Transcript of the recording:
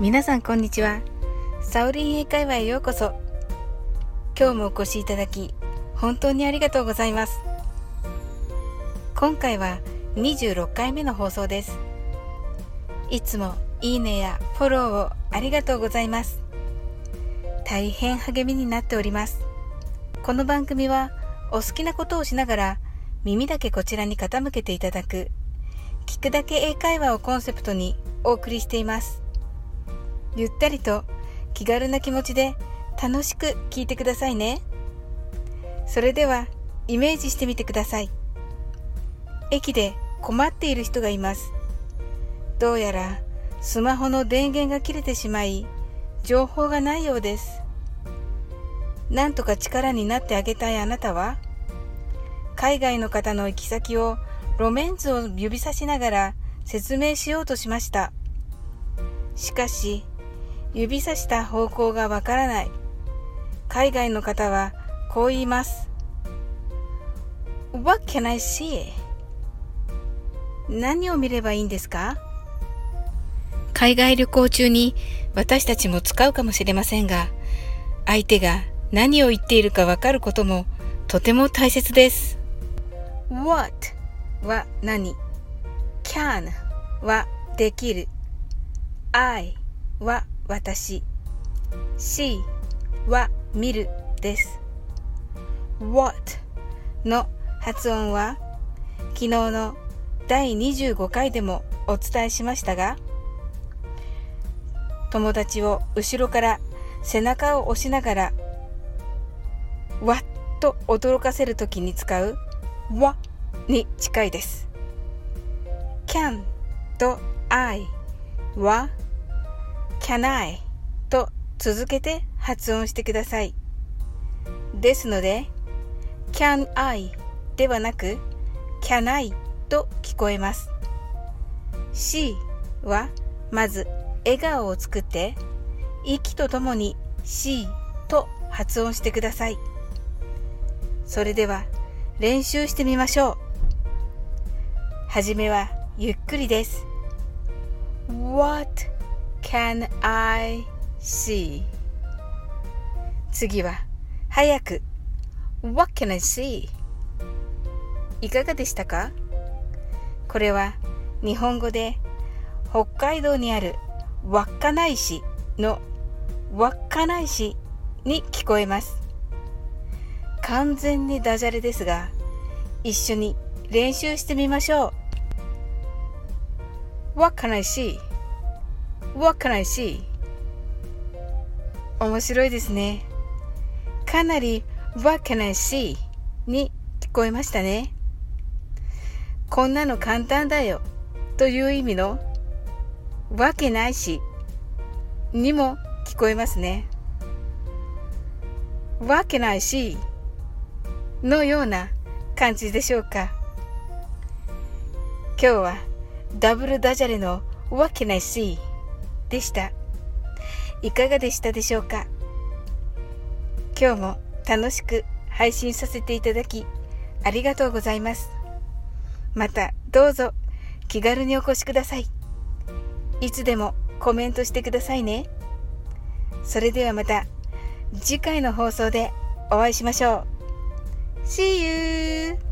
皆さんこんにちは。サオリン英会話へようこそ。今日もお越しいただき本当にありがとうございます。今回は26回目の放送です。いつもいいねやフォローをありがとうございます。大変励みになっております。この番組はお好きなことをしながら耳だけこちらに傾けていただく聞くだけ英会話をコンセプトにお送りしています。ゆったりと気軽な気持ちで楽しく聞いてくださいね。それではイメージしてみてください。駅で困っている人がいます。どうやらスマホの電源が切れてしまい情報がないようです。なんとか力になってあげたいあなたは？海外の方の行き先を路面図を指さしながら説明しようとしました。しかし指さした方向がわからない。海外の方はこう言います。What can I see? 何を見ればいいんですか？海外旅行中に私たちも使うかもしれませんが、相手が何を言っているかわかることもとても大切です。What は何 ?can はできる。I は私 see は見るです。what の発音は昨日の第25回でもお伝えしましたが友達を後ろから背中を押しながらわっと驚かせるときに使うわに近いです。can と I は can I と続けて発音してください。ですので、can I ではなく can I と聞こえます。she はまず笑顔を作って息とともに she と発音してください。それでは練習してみましょう。はじめはゆっくりです。What can I see? 次は早く What can I see? いかがでしたか？これは日本語で北海道にある稚内市の稚内市に聞こえます完全にダジャレですが一緒に練習してみましょう What can I see? What can I see? 面白いですね。かなり What can I see? に聞こえましたね。こんなの簡単だよという意味のわけないしにも聞こえますね。わけないしのような感じでしょうか。今日はダブルダジャレの What can I see? でした。いかがでしたでしょうか？今日も楽しく配信させていただきありがとうございます。またどうぞ気軽にお越しください。いつでもコメントしてくださいね。それではまた次回の放送でお会いしましょう。See you!